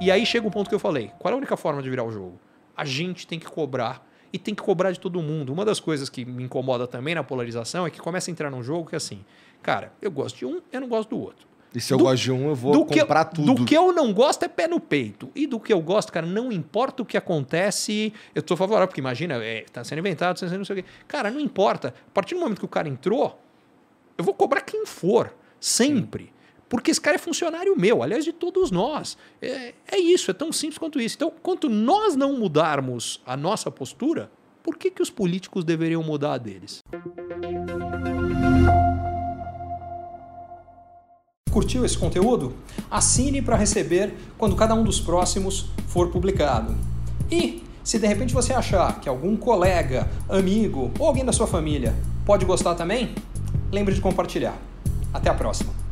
E aí chega o ponto que eu falei: qual é a única forma de virar o jogo? A gente tem que cobrar e tem que cobrar de todo mundo. Uma das coisas que me incomoda também na polarização é que começa a entrar num jogo que é assim, cara, eu gosto de um, eu não gosto do outro. E se eu do, gosto de um, eu vou comprar que, tudo. Do que eu não gosto é pé no peito. E do que eu gosto, cara, não importa o que acontece, eu tô favorável, porque imagina, é, tá sendo inventado, tá sendo não sei o quê. Cara, não importa. A partir do momento que o cara entrou, eu vou cobrar quem for, sempre. Sim. Porque esse cara é funcionário meu, aliás, de todos nós. É, é isso, é tão simples quanto isso. Então, quanto nós não mudarmos a nossa postura, por que, que os políticos deveriam mudar a deles? Curtiu esse conteúdo? Assine para receber quando cada um dos próximos for publicado. E se de repente você achar que algum colega, amigo ou alguém da sua família pode gostar também, lembre de compartilhar. Até a próxima!